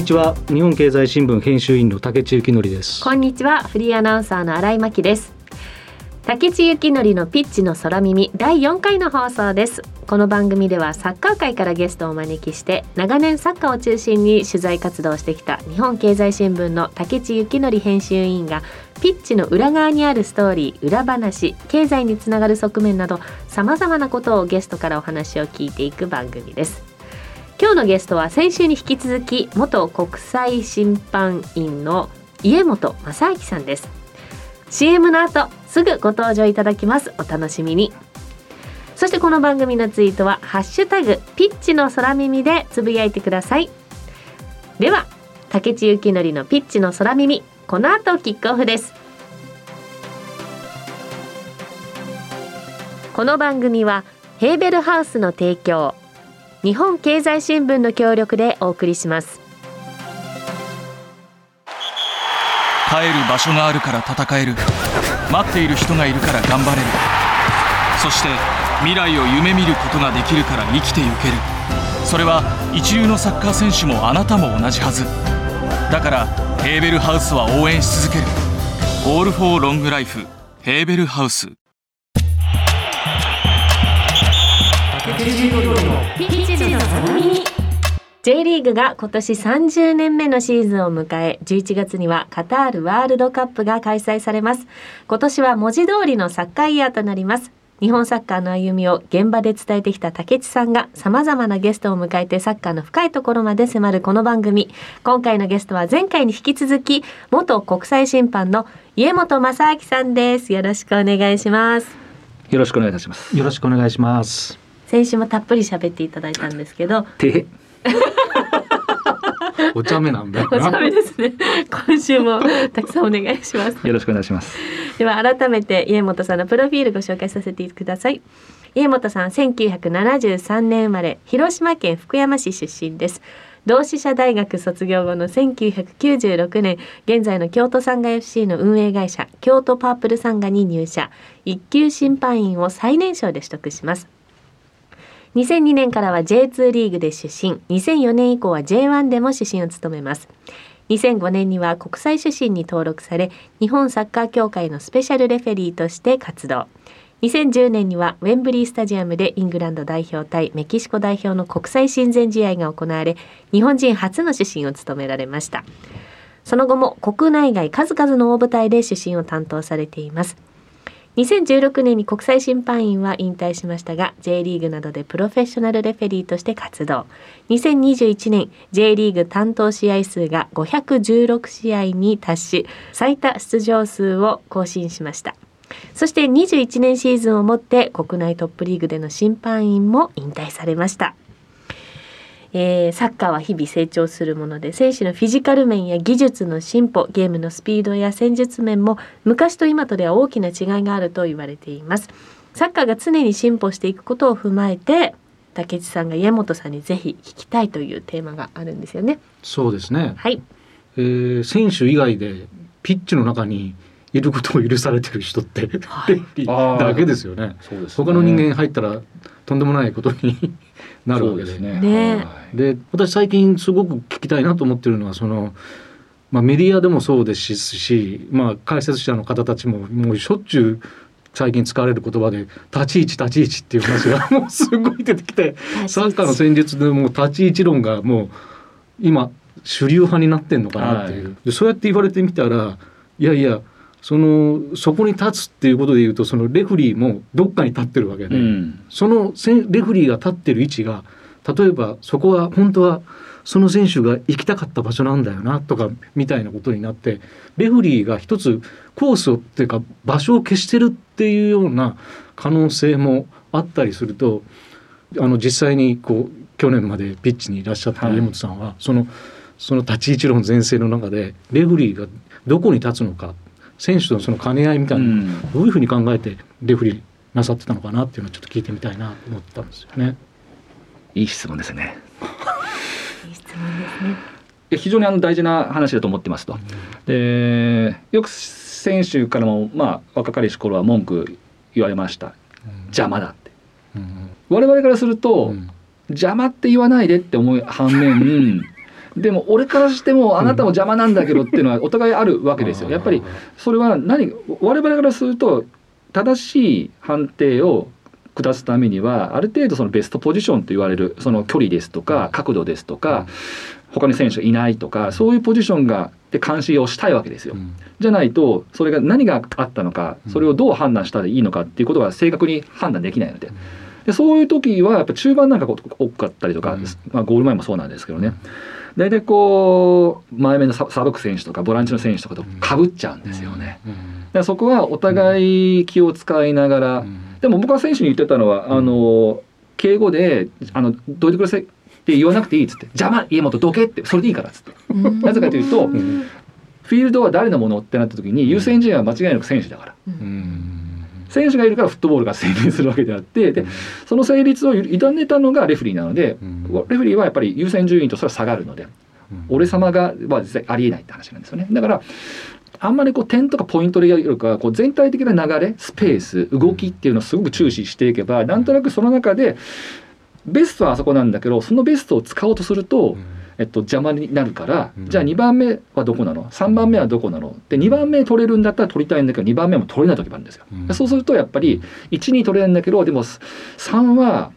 こんにちは。日本経済新聞編集員の竹内幸則です。こんにちは。フリーアナウンサーの新井真希です。竹地幸則のピッチの空耳第4回の放送です。この番組ではサッカー界からゲストをお招きして長年サッカーを中心に取材活動をしてきた日本経済新聞の竹地幸則編集委員がピッチの裏側にあるストーリー裏話経済につながる側面などさまざまなことをゲストからお話を聞いていく番組です。今日のゲストは先週に引き続き元国際審判員の家本正明さんです。CM の後すぐご登場いただきます。お楽しみに。そしてこの番組のツイートはハッシュタグピッチの空耳でつぶやいてください。では竹地幸則のピッチの空耳。この後キックオフです。この番組はヘーベルハウスの提供。日本経済新聞の協力でお送りします。帰る場所があるから戦える。待っている人がいるから頑張れる。そして未来を夢見ることができるから生きてゆける。それは一流のサッカー選手もあなたも同じはず。だからヘーベルハウスは応援し続ける「オール・フォー・ロング・ライフ」ヘーベルハウス。ピッ J リーグが今年30年目のシーズンを迎え11月にはカタールワールドカップが開催されます。今年は文字通りのサッカーイヤーとなります。日本サッカーの歩みを現場で伝えてきた竹内さんが様々なゲストを迎えてサッカーの深いところまで迫るこの番組。今回のゲストは前回に引き続き元国際審判の家本正明さんです。よろしくお願いします。よろしくお願いいたします。よろしくお願いします。先週もたっぷり喋っていただいたんですけどて、お茶目なんだよお茶な目ですね。今週もたくさんお願いします。よろしくお願いします。では改めて家本さんのプロフィールご紹介させてください。家本さん1973年生まれ広島県福山市出身です。同志社大学卒業後の1996年現在の京都サンガ FC の運営会社京都パープルサンガに入社。一級審判員を最年少で取得します2002年からは J2 リーグで主審2004年以降は J1 でも主審を務めます。2005年には国際主審に登録され日本サッカー協会のスペシャルレフェリーとして活動。2010年にはウェンブリースタジアムでイングランド代表対メキシコ代表の国際親善試合が行われ日本人初の主審を務められました。その後も国内外数々の大舞台で主審を担当されています。2016年に国際審判員は引退しましたが J リーグなどでプロフェッショナルレフェリーとして活動。2021年 J リーグ担当試合数が516試合に達し最多出場数を更新しました。そして21年シーズンをもって国内トップリーグでの審判員も引退されました。えーサッカーは日々成長するもので選手のフィジカル面や技術の進歩ゲームのスピードや戦術面も昔と今とでは大きな違いがあると言われています。サッカーが常に進歩していくことを踏まえて竹内さんが家本さんにぜひ聞きたいというテーマがあるんですよね。そうですね、はい。えー選手以外でピッチの中にいることを許されてる人って、はい。だけですよね。そうです他の人間入ったらとんでもないことになるわけで。そうですね。はい。で私最近すごく聞きたいなと思ってるのはその、まあ、メディアでもそうですし、まあ、解説者の方たちももうしょっちゅう最近使われる言葉で立ち位置立ち位置っていう話がもうすごい出てきてサッカーの戦術でもう立ち位置論がもう今主流派になってんのかなっていう、はい。でそうやって言われてみたらいやいやそのそこに立つっていうことで言うとそのレフリーもどっかに立ってるわけで、うん。そのレフリーが立ってる位置が例えばそこは本当はその選手が行きたかった場所なんだよなとかみたいなことになってレフリーが一つコースをっていうか場所を消してるっていうような可能性もあったりするとあの実際にこう去年までピッチにいらっしゃったはい家本さんは、そのその立ち位置論全盛の中でレフリーがどこに立つのか選手とのその兼ね合いみたいなどういうふうに考えてレフリーなさってたのかなっていうのをちょっと聞いてみたいなと思ったんですよね。いい質問ですね。いい質問ですね。非常にあの大事な話だと思ってますと。でよく選手からもまあ若かりし頃は文句言われました。邪魔だって。うん。我々からすると、うん。邪魔って言わないでって思う反面 でも俺からしてもあなたも邪魔なんだけどっていうのはお互いあるわけですよ。やっぱりそれは何我々からすると正しい判定を下すためにはある程度そのベストポジションと言われるその距離ですとか角度ですとか他に選手がいないとかそういうポジションがで監視をしたいわけですよ。じゃないとそれが何があったのかそれをどう判断したらいいのかっていうことが正確に判断できないので。でそういう時はやっぱ中盤なんか多かったりとか、まあ、ゴール前もそうなんですけどね大体こう前目のサブク選手とかボランチの選手とかとかぶっちゃうんですよね。でそこはお互い気を使いながら、でも僕は選手に言ってたのはあの敬語で「あのどいてください」って言わなくていいっつって「邪魔家元どけ」ってそれでいいからっつって。なぜかというと、フィールドは誰のものってなった時に優先順位は間違いなく選手だから。選手がいるからフットボールが成立するわけであってでその成立を委ねたのがレフリーなので、レフリーはやっぱり優先順位とそれは下がるので、俺様がは実際ありえないって話なんですよね。だからあんまりこう点とかポイントでやるかこう全体的な流れスペース動きっていうのをすごく注視していけばなんとなくその中でベストはあそこなんだけどそのベストを使おうとすると、えっと、邪魔になるから、じゃあ2番目はどこなの？3番目はどこなの？で2番目取れるんだったら取りたいんだけど2番目も取れない時もあるんですよ。うん、そうするとやっぱり12取れないんだけどでも3は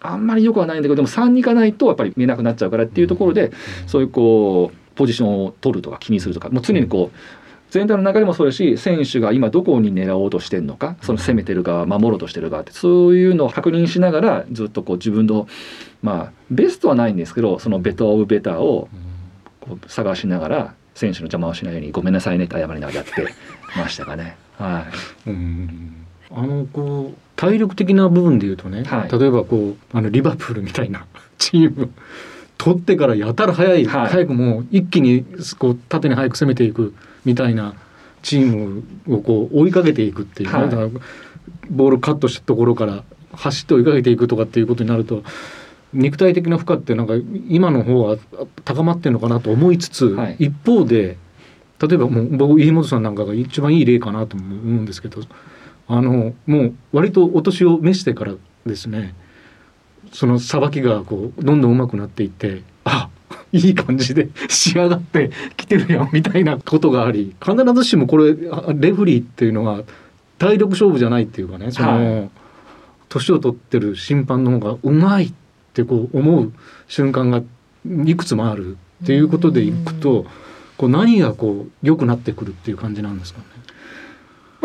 あんまりよくはないんだけどでも3に行かないとやっぱり見えなくなっちゃうからっていうところで、そういうこうポジションを取るとか気にするとかもう常にこう全体の流れもそうだし選手が今どこに狙おうとしてるのかその攻めてる側守ろうとしてる側ってそういうのを確認しながらずっとこう自分のまあベストはないんですけどそのベター・オブ・ベターをこう探しながら選手の邪魔をしないようにごめんなさいねって謝りながらやってましたかね。はい、うん。あのこう体力的な部分で言うとね、はい、例えばこうあのリバプールみたいなチーム取ってからやたら早い、はい、早くもう一気にこう縦に早く攻めていくみたいなチームをこう追いかけていくっていう、はい、ボールカットしたところから走って追いかけていくとかっていうことになると肉体的な負荷ってなんか今の方は高まってるのかなと思いつつ、はい、一方で例えばもう僕飯本さんなんかが一番いい例かなと思うんですけどあのもう割とお年を召してからですねそのさばきがこうどんどん上手くなっていってあいい感じで 仕上がってきてるやんみたいなことがあり必ずしもこれレフリーっていうのは体力勝負じゃないっていうかねその年、を取ってる審判の方がうまいってこう思う瞬間がいくつもあるっていうことでいくとこう何がこう良くなってくるっていう感じなんですかね。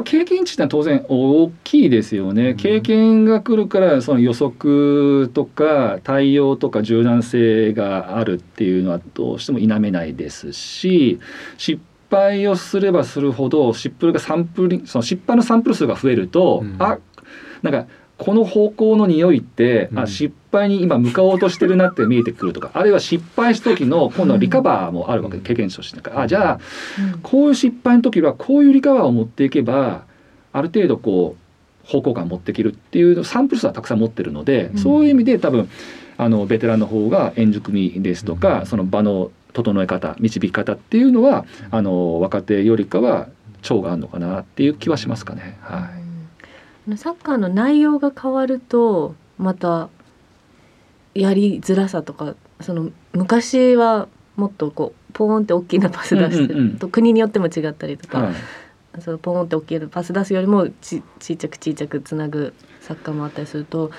経験値って当然大きいですよね、経験が来るからその予測とか対応とか柔軟性があるっていうのはどうしても否めないですし失敗をすればするほど失敗がサンプルその失敗のサンプル数が増えると、うん、あなんかこの方向の匂いって、うん、あ失敗に今向かおうとしてるなって見えてくるとか あるいは失敗した時の今度はリカバーもあるわけで、経験値として。あじゃあ、こういう失敗の時はこういうリカバーを持っていけばある程度こう方向感を持っていけるっていうサンプル数はたくさん持ってるので、そういう意味で多分あのベテランの方が円熟味ですとか、その場の整え方導き方っていうのはあの若手よりかは長があるのかなっていう気はしますかね。はいサッカーの内容が変わるとまたやりづらさとかその昔はもっとこうポーンって大きなパス出して、うんうんうん、国によっても違ったりとか、はい、そのポーンって大きなパス出すよりもちちっちゃくちっちゃくつなぐサッカーもあったりすると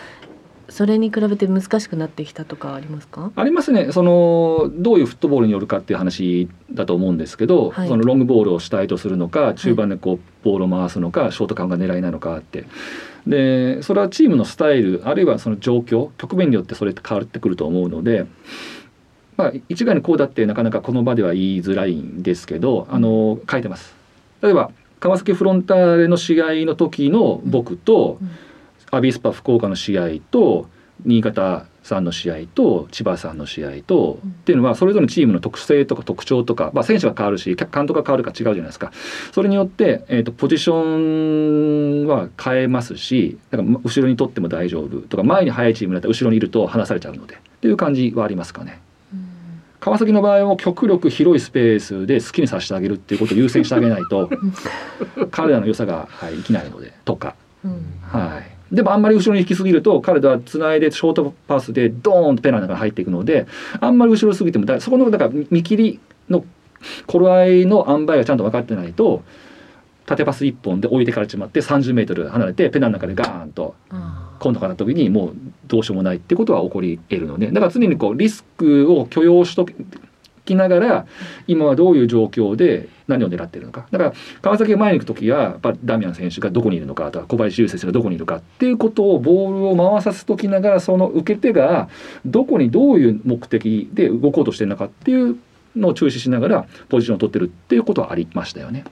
それに比べて難しくなってきたとかありますか？ありますね。そのどういうフットボールによるかっていう話だと思うんですけど、はい、そのロングボールを主体とするのか中盤でこう、ボールを回すのかショートカウンが狙いなのかって。でそれはチームのスタイルあるいはその状況局面によってそれって変わってくると思うので。まあ、一概にこうだってなかなかこの場では言いづらいんですけどあの書いてます。例えば川崎フロンターレの試合の時の僕と、うんアビスパ福岡の試合と新潟さんの試合と千葉さんの試合と、うん、っていうのはそれぞれのチームの特性とか特徴とか、まあ、選手が変わるし監督が変わるか違うじゃないですか。それによって、えーと、ポジションは変えますしだから後ろにとっても大丈夫とか前に速いチームだったら後ろにいると離されちゃうのでっていう感じはありますかね。川崎の場合も極力広いスペースで好きにさせてあげるっていうことを優先してあげないと 彼らの良さが、はい、生きないのでとか、うん、はいでもあんまり後ろに引きすぎると彼らはつないでショートパスでドーンとペナの中に入っていくのであんまり後ろすぎてもだそこのだから見切りの頃合いの塩梅がちゃんと分かってないと縦パス1本で置いてからちまって30メートル離れてペナの中でガーンと今度から時にもうどうしようもないってことは起こり得るのでだから常にこうリスクを許容しときながら今はどういう状況で何を狙っているのかだから川崎が前に行く時はやっぱダミアン選手がどこにいるのかとか小林優選手がどこにいるかっていうことをボールを回させときながらその受け手がどこにどういう目的で動こうとしてるのかっていうのを注視しながらポジションを取ってるっていうことはありましたよね。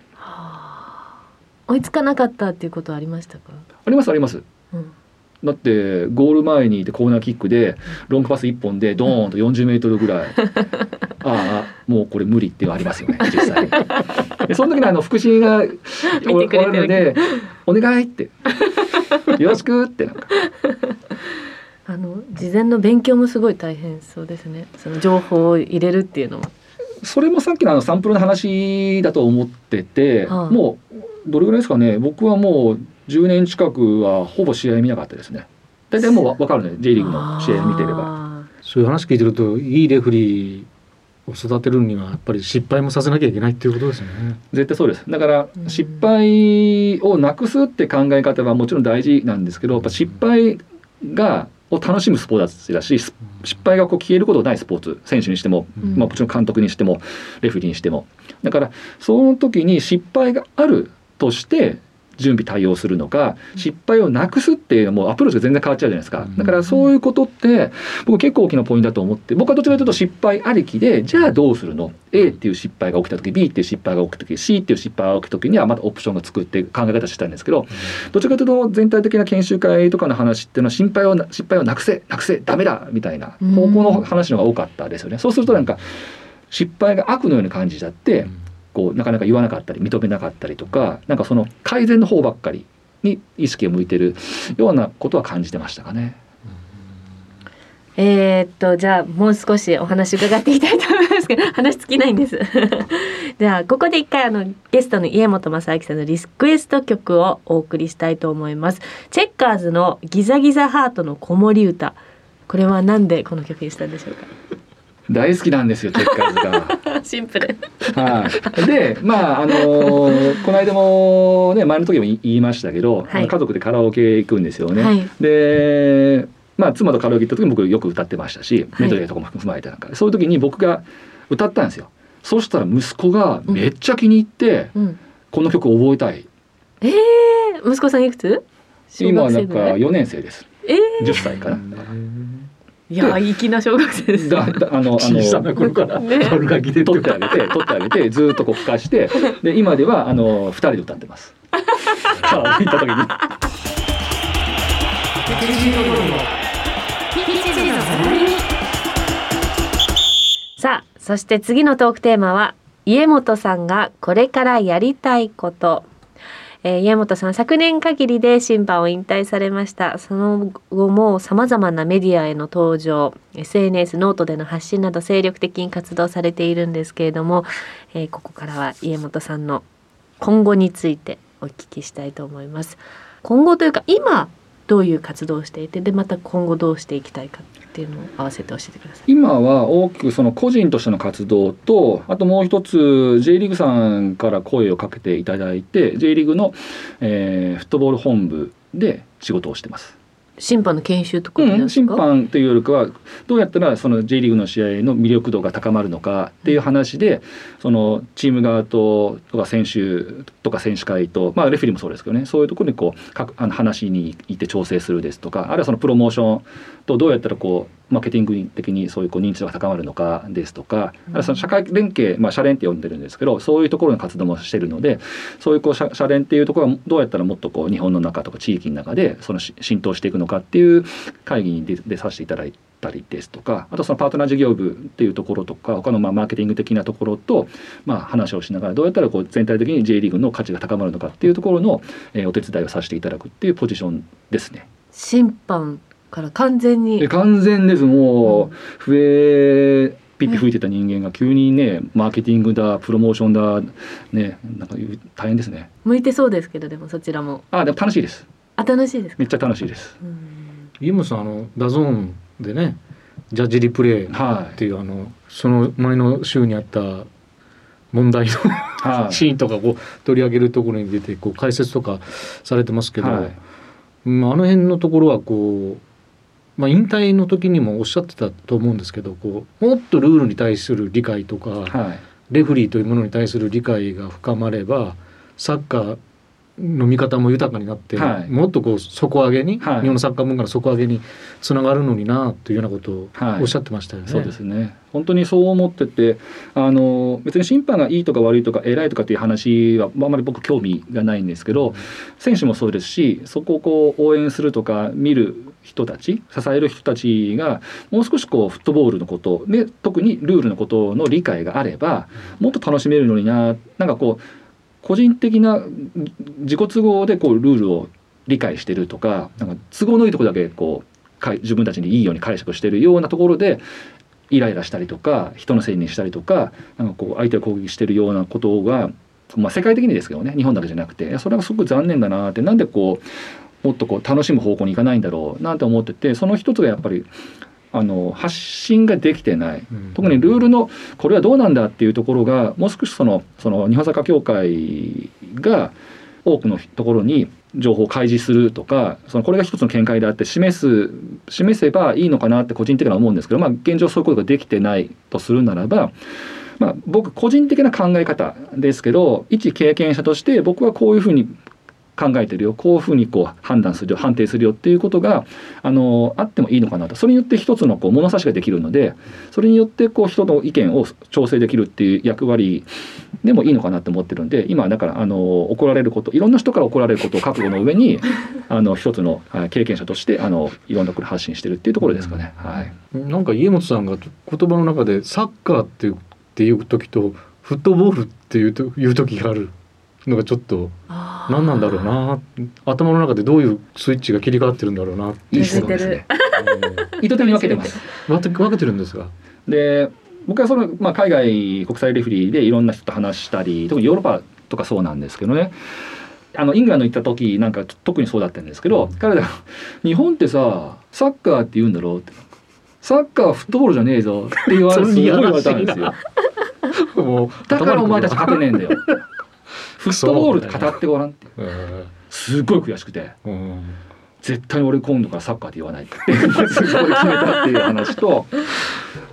追いつかなかったっていうことはありましたか？ありますあります。うん、だってゴール前にいてコーナーキックでロングパス1本でドーンと40メートルぐらい。ああもうこれ無理ってありますよね実際でその時にあの福士が見てくれてるので「お願い」って「よろしく」ってなんか。あの事前の勉強もすごい大変そうですね。その情報を入れるっていうのは。それもさっきのあのサンプルの話だと思ってて、はい。もうどれぐらいですかね。僕はもう10年近くはほぼ試合見なかったですね。大体もうわ分かるね J リーグの試合見てれば。ば。そういう話聞いてるといいレフリーを育てるにはやっぱり失敗もさせなきゃいけないっていうことですよね。絶対そうです。だからうん。失敗をなくすって考え方はもちろん大事なんですけどやっぱ失敗がを楽しむスポーツだし失敗がこう消えることないスポーツ選手にしても、うん。まあ、もちろん監督にしてもレフェリーにしても。だからその時に失敗があるとして準備対応するのか失敗をなくすっていうのもアプローチが全然変わっちゃうじゃないですか。だからそういうことって僕結構大きなポイントだと思って僕はどちらかというと失敗ありきでじゃあどうするの？A っていう失敗が起きた時 B っていう失敗が起きた時 C っていう失敗が起きた時にはまたオプションが作って考え方したいんですけどどちらかというと全体的な研修会とかの話っていうのは心配をな失敗をなくせなくせダメだみたいな方向の話の方が多かったですよね。そうするとなんか失敗が悪のように感じちゃってこうなかなか言わなかったり認めなかったりとかなんかその改善の方ばっかりに意識を向いてるようなことは感じてましたかね。えー、っとじゃあもう少しお話伺っていきたいと思いますけど話尽きないんです。じゃあここで一回あのゲストの家本正明さんのリクエスト曲をお送りしたいと思います。チェッカーズのギザギザハートの子守歌。これはなんでこの曲にしたんでしょうか？大好きなんですよチェッカーズが。か。シンプル。はい、でまああのー この間もね前の時も言いましたけど、はい家族でカラオケ行くんですよね。はいでまあ妻とカラオケ行った時も僕よく歌ってましたしはいメドレーとかも踏まえてなんか、そういう時に僕が歌ったんですよ。そしたら息子がめっちゃ気に入って、うん。この曲覚えたい。えー、息子さんいくつ？小今はなんか学生ぐらい。4年生です。え10歳かな。いや粋な小学生です。だだあのあ小さなの頃からね丸が来て取ってあげて取ってあげてずーっとこう吹かしてで今ではあの2人で歌ってます。カラオケ行った時に。さあそして次のトークテーマは家本さんがこれからやりたいこと、えー家本さん昨年限りで審判を引退されました。その後もさまざまなメディアへの登場 SNS note での発信など精力的に活動されているんですけれども、えーここからは家本さんの今後についてお聞きしたいと思います。今後というか今どういう活動をしていてでまた今後どうしていきたいか。ていうのを合わせて教えてください今は大きくその個人としての活動とあともう一つ J リーグさんから声をかけていただいて J リーグの、えーフットボール本部で仕事をしてます。審判の研修とかうん、審、判というよりかはどうやったらその J リーグの試合の魅力度が高まるのかっていう話でそのチーム側ととか選手とか選手会と、まあ、レフェリーもそうですけどねそういうところにこうかあの話に行って調整するですとかあるいはそのプロモーションとどうやったらこうマーケティング的にそういうこう認知度が高まるのかですとか、あるいはその社会連携、まあ、社連って呼んでるんですけどそういうところの活動もしてるのでそういうこう社社連っていうところがどうやったらもっとこう日本の中とか地域の中でそのし浸透していくのかっていう会議に出出させていただいたりですとかあとそのパートナー事業部っていうところとか他のまあマーケティング的なところとまあ話をしながらどうやったらこう全体的に J リーグの価値が高まるのかっていうところの、えーお手伝いをさせていただくっていうポジションですね。審判から完全にえ完全ですもう笛ピッピ吹いてた人間が急にねマーケティングだプロモーションだねなんか大変ですね。向いてそうですけどでもそちらもあでも楽しいです。あ楽しいですか？めっちゃ楽しいです。うん家本さんあの DAZN でねジャッジリプレイっはていうあのその前の週にあった問題のい。はい。シーンとかこう取り上げるところに出てこう解説とかされてますけど、はいうんあの辺のところはこう、まあ、引退の時にもおっしゃってたと思うんですけどこうもっとルールに対する理解とか、はい。レフリーというものに対する理解が深まればサッカーの見方も豊かになって、はい。もっとこう底上げに、はい。日本のサッカー文化の底上げにつながるのになというようなことをはい。おっしゃってましたよね。そうですね。本当にそう思っててあの別に審判がいいとか悪いとか偉いとかっていう話はあんまり僕興味がないんですけど選手もそうですしそこをこう応援するとか見る人たち支える人たちがもう少しこうフットボールのことで特にルールのことの理解があればもっと楽しめるのにななんかこう個人的な自己都合でこうルールを理解してるとかなんか都合のいいとこだけこう自分たちにいいように解釈してるようなところでイライラしたりとか人のせいにしたりとかなんかこう相手を攻撃してるようなことが、まあ、世界的にですけどね日本だけじゃなくてそれはすごく残念だなってなんでこうもっとこう楽しむ方向に行かないんだろうなんて思っててその一つがやっぱりあの発信ができてない。うん。特にルールのこれはどうなんだっていうところがもう少しそのその日本サッカー協会が多くのところに情報を開示するとかそのこれが一つの見解であって示す示せばいいのかなって個人的には思うんですけど、まあ、現状そういうことができてないとするならば、まあ、僕個人的な考え方ですけど一経験者として僕はこういうふうに考えてるよこういうふうにこう判断するよ判定するよっていうことがあのあってもいいのかなと。それによって一つのこう物差しができるのでそれによってこう人の意見を調整できるっていう役割でもいいのかなって思ってるんで今だからあの怒られることいろんな人から怒られることを覚悟の上に あの一つの経験者としてあのいろんなこと発信してるっていうところですかね。はい、なんか家元さんが言葉の中でサッカーっていうっていう時とフットボールっていうという時がある。のがちょっと何なんだろうな頭の中でどういうスイッチが切り替わってるんだろうなっていう。意図的に分けてます。うん分けてるんですがで僕はその、まあ、海外国際レフェリーでいろんな人と話したり特にヨーロッパとかそうなんですけどねあのイングランド行った時なんか特にそうだったんですけど、うん彼らが「日本ってさサッカーって言うんだろ?」って「サッカーはフットボールじゃねえぞ」って言われそれすごい言われたんですよ。もうだからお前たち勝てねえんだよ。フットボール語ってごらんって。えすっごい悔しくて。ーうん。絶対に俺今度からサッカーって言わないって。すごい決めたっていう話と。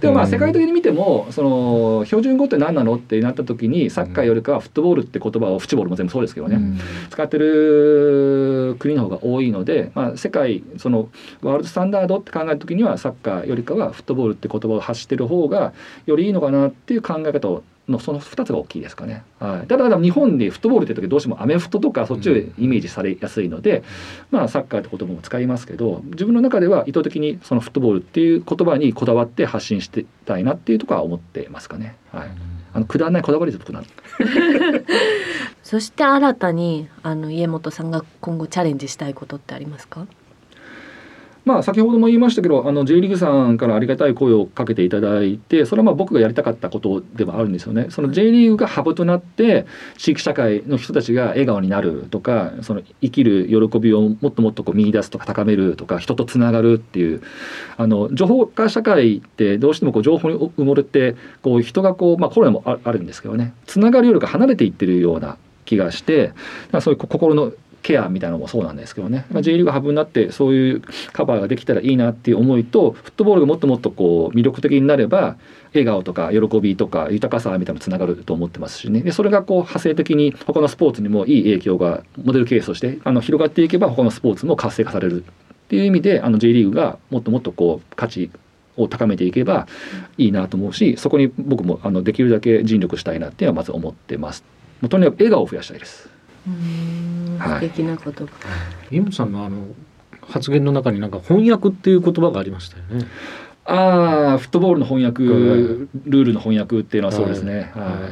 でもまあうん。世界的に見てもその標準語って何なのってなった時にサッカーよりかはフットボールって言葉をフッチボールも全部そうですけどね、うん。使ってる国の方が多いので、まあ、世界そのワールドスタンダードって考えた時にはサッカーよりかはフットボールって言葉を発してる方がよりいいのかなっていう考え方のその2つが大きいですかね。はい、ただただ日本でフットボールって時どうしてもアメフトとかそっちをイメージされやすいので、まあ、サッカーって言葉も使いますけど自分の中では意図的にそのフットボールっていう言葉にこだわって発信してたいなっていうところは思ってますかね。はい、あのくだらないこだわりで僕なん そして新たにあの家元さんが今後チャレンジしたいことってありますか？まあ、先ほども言いましたけどあの J リーグさんからありがたい声をかけていただいてそれはまあ僕がやりたかったことでもあるんですよね。その J リーグがハブとなって地域社会の人たちが笑顔になるとかその生きる喜びをもっともっとこう見出すとか高めるとか人とつながるっていうあの情報化社会ってどうしてもこう情報に埋もれてこう人がこう、まあ、コロナもああるんですけどねつながるよりか離れていってるような気がしてそういうこ心のケアみたいなのもそうなんですけどね、まあ、J リーグハブになってそういうカバーができたらいいなっていう思いとフットボールがもっともっとこう魅力的になれば笑顔とか喜びとか豊かさみたいなのつながると思ってますしねでそれがこう派生的に他のスポーツにもいい影響がモデルケースとしてあの広がっていけば他のスポーツも活性化されるっていう意味であの J リーグがもっともっとこう価値を高めていけばいいなと思うしそこに僕もあのできるだけ尽力したいなっていうのはまず思ってます。もうとにかく笑顔を増やしたいです。素敵な言葉、家元さんのあの発言の中になんか翻訳っていう言葉がありましたよね。ああフットボールの翻訳、うんルールの翻訳っていうのはそうですね。は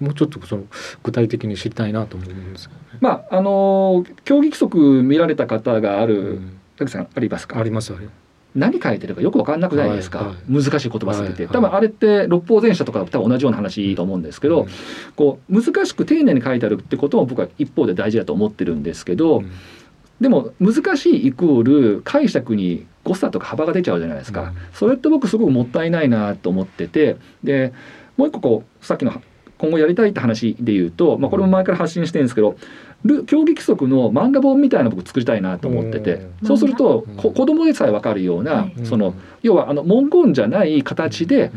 いもうちょっとその具体的に知りたいなと思うんですけどね。まああの競技規則見られた方があうる、んたくさんありますか？ありますあります。何書いてるかよく分かんなくないですか、はいは難しい言葉すぎて、はい多分あれって六法全書とか多分同じような話と思うんですけど、うん。こう難しく丁寧に書いてあるってことも僕は一方で大事だと思ってるんですけど、うん。でも難しいイコール解釈に誤差とか幅が出ちゃうじゃないですか、うん。それって僕すごくもったいないなと思っててでもう一個こうさっきの今後やりたいって話で言うと、まあ、これも前から発信してるんですけどル競技規則の漫画本みたいなの僕作りたいなと思ってて、うん。そうすると子供でさえ分かるような、はい。その要はあの文言じゃない形で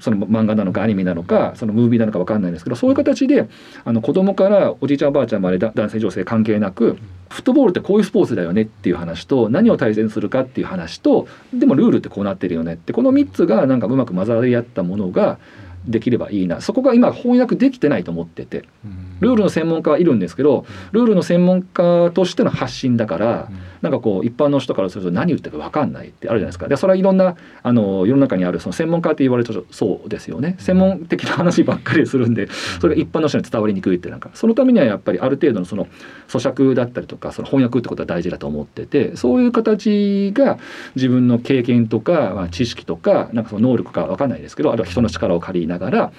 その漫画なのかアニメなのかそのムービーなのか分かんないんですけどそういう形であの子供からおじいちゃんおばあちゃんまでだ男性女性関係なくフットボールってこういうスポーツだよねっていう話と何を大切にするかっていう話とでもルールってこうなってるよねってこの3つがなんかうまく混ざり合ったものができればいいな。そこが今翻訳できてないと思ってて。ルールの専門家はいるんですけどルールの専門家としての発信だからなんかこう一般の人からすると何言ってるか分かんないってあるじゃないですか。でそれはいろんなあの世の中にあるその専門家って言われるとそうですよね。専門的な話ばっかりするんでそれが一般の人に伝わりにくいってなんかそのためにはやっぱりある程度のその咀嚼だったりとかその翻訳ってことは大事だと思っててそういう形が自分の経験とか、まあ、知識とかなんかその能力か分かんないですけどあるいは人の力を借りながら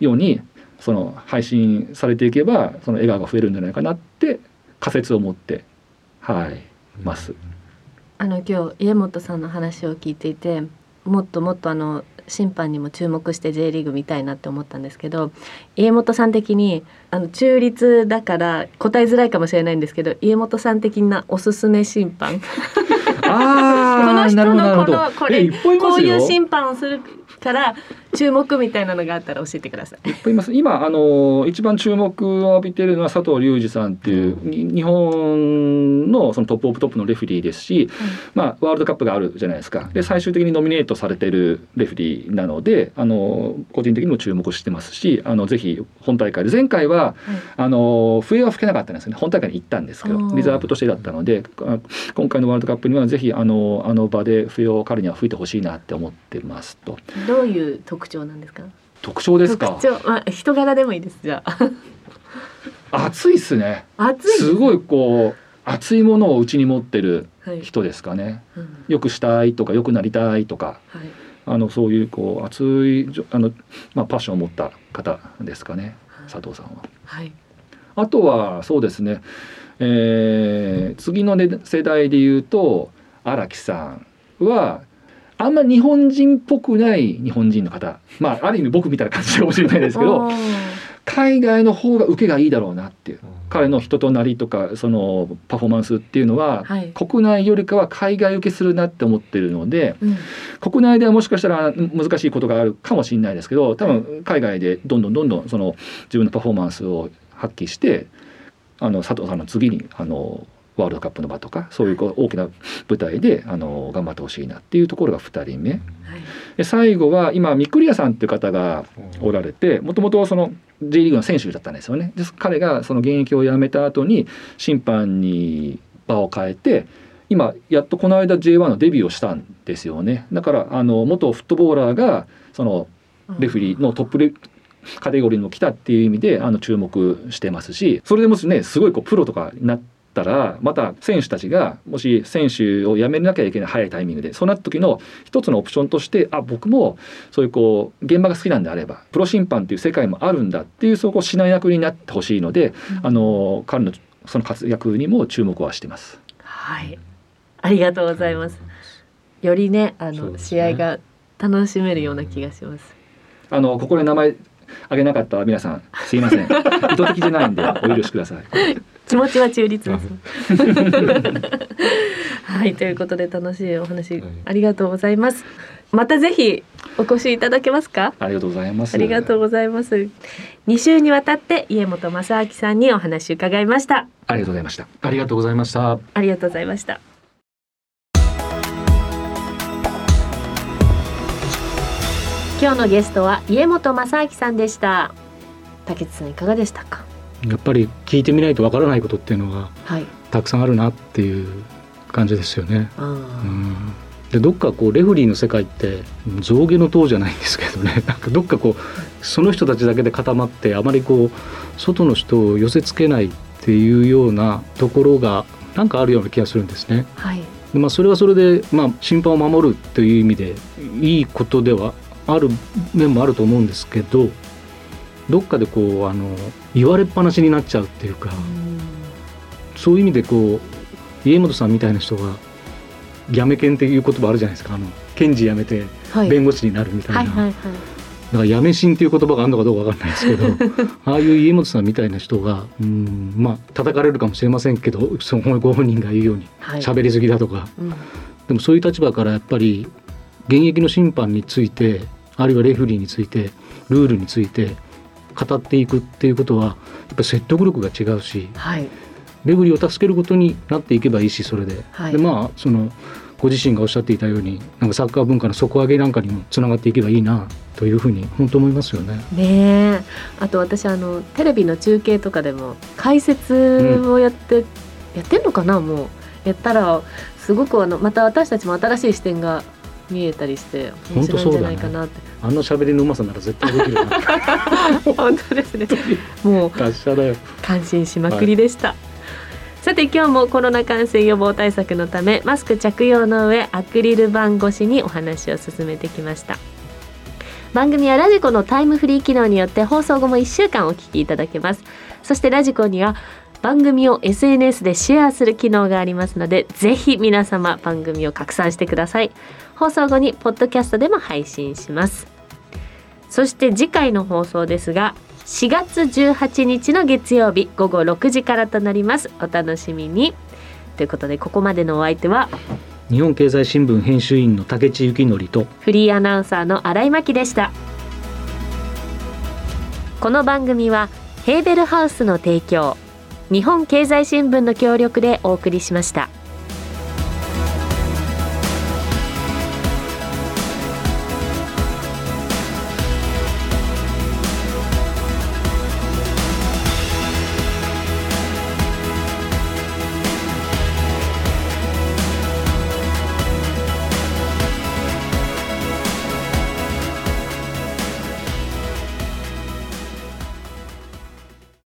ようにその配信されていけばその笑顔が増えるんじゃないかなって仮説を持ってはいます。あの今日家元さんの話を聞いていてもっともっとあの審判にも注目して J リーグ見たいなって思ったんですけど家元さん的にあの中立だから答えづらいかもしれないんですけど家元さん的なおすすめ審判。あ この人のこのこれこういう審判をするから注目みたいなのがあったら教えてください。いっぱいいます。今あの一番注目を浴びているのは佐藤隆治さんっていうに日本のそのトップオブトップのレフェリーですし、まあ、ワールドカップがあるじゃないですか。で最終的にノミネートされてるレフェリーなのであの個人的にも注目してますしあのぜひ本大会で前回はあの笛は吹けなかったんですよね。本大会に行ったんですけどリザーブとしてだったのであ今回のワールドカップにはぜひあのあの場で笛を彼には吹いてほしいなって思ってますと。どういう特徴なんですか？特徴ですか？特徴、まあ、人柄でもいいですじゃあ。熱いっすね熱いです。すごいこう熱いものをうちに持ってるはい。人ですかねうんよくしたいとかよくなりたいとかはい。あのそういうこう熱いあの、まあ、パッションを持った方ですかね佐藤さんは。はい。あとはそうですね、えー次の、ね、世代で言うと荒木さんはあんま日本人っぽくない日本人の方まあある意味僕みたいな感じかもしれないですけど海外の方が受けがいいだろうなっていう。彼の人となりとかそのパフォーマンスっていうのは、はい。国内よりかは海外受けするなって思ってるのでうん。国内ではもしかしたら難しいことがあるかもしれないですけど多分海外でどんどんどんどんその自分のパフォーマンスを発揮してあの佐藤さんの次にあのワールドカップの場とかそういう大きな舞台であの頑張ってほしいなっていうところが2人目はい。で最後は今ミクリアさんっていう方がおられてもともとその J リーグの選手だったんですよね。です彼がその現役を辞めた後に審判に場を変えて今やっとこの間 J1 のデビューをしたんですよね。だからあの元フットボーラーがそのレフェリーのトップレカテゴリーにも来たっていう意味であの注目してますしそれでもしねすごいこうプロとかになったらまた選手たちがもし選手を辞めなきゃいけない早いタイミングでそうなった時の一つのオプションとしてあ僕もそういうこう現場が好きなんであればプロ審判っていう世界もあるんだっていうそこを指南役になってほしいのであの彼のその活躍にも注目はしてます。はい。ありがとうございます。よりね、あの、ね試合が楽しめるような気がします。あのここで名前あげなかった皆さんすいません意図的じゃないんでお許しください。気持ちは中立です。はい、ということで楽しいお話はいありがとうございます。またぜひお越しいただけますか？ありがとうございます。ありがとうございます。2週にわたって家元正明さんにお話を伺いました。ありがとうございました。ありがとうございました。ありがとうございました。今日のゲストは家元正明さんでした。竹内さんいかがでしたか？やっぱり聞いてみないとわからないことっていうのがはい。たくさんあるなっていう感じですよね。あうんでどっかこうレフェリーの世界って象牙の塔じゃないんですけどね なんかどっかこうその人たちだけで固まってあまりこう外の人を寄せつけないっていうようなところがなんかあるような気がするんですね。あ。はい。でまあ、それはそれで、まあ、審判を守るという意味でいいことではある面もあると思うんですけどどっかでこうあの言われっぱなしになっちゃうっていうかそういう意味でこう家元さんみたいな人がやめ犬っていう言葉あるじゃないですか。あの検事辞めてはい。弁護士になるみたいな、はいはいはい。だからやめしんっていう言葉があるのかどうかわかんないですけど ああいう家元さんみたいな人がうんまあ叩かれるかもしれませんけどそのご本人が言うようにはい。喋りすぎだとか、うん。でもそういう立場からやっぱり現役の審判についてあるいはレフェリーについてルールについて語っていくっていうことはやっぱり説得力が違うしはい。レフェリーを助けることになっていけばいいしそれで,、はい。でまあそのご自身がおっしゃっていたようになんかサッカー文化の底上げなんかにもつながっていけばいいなというふうに本当思いますよね。ねえ。あと私あのテレビの中継とかでも解説をやって、やってんのかなもう。やったらすごくあのまた私たちも新しい視点が見えたりして面白いんじゃないかなって。あんな喋りのうまさなら絶対できるな。本当ですね。もう達者だよ。感心しまくりでした、さて今日もコロナ感染予防対策のためマスク着用の上アクリル板越しにお話を進めてきました。番組はラジコのタイムフリー機能によって放送後も1週間お聞きいただけます。そしてラジコには番組を SNS でシェアする機能がありますのでぜひ皆様番組を拡散してください放送後にポッドキャストでも配信します。そして次回の放送ですが4月18日の月曜日午後6時からとなります。お楽しみに。ということでここまでのお相手は日本経済新聞編集員の竹地幸則とフリーアナウンサーの新井真希でした。この番組はヘーベルハウスの提供日本経済新聞の協力でお送りしました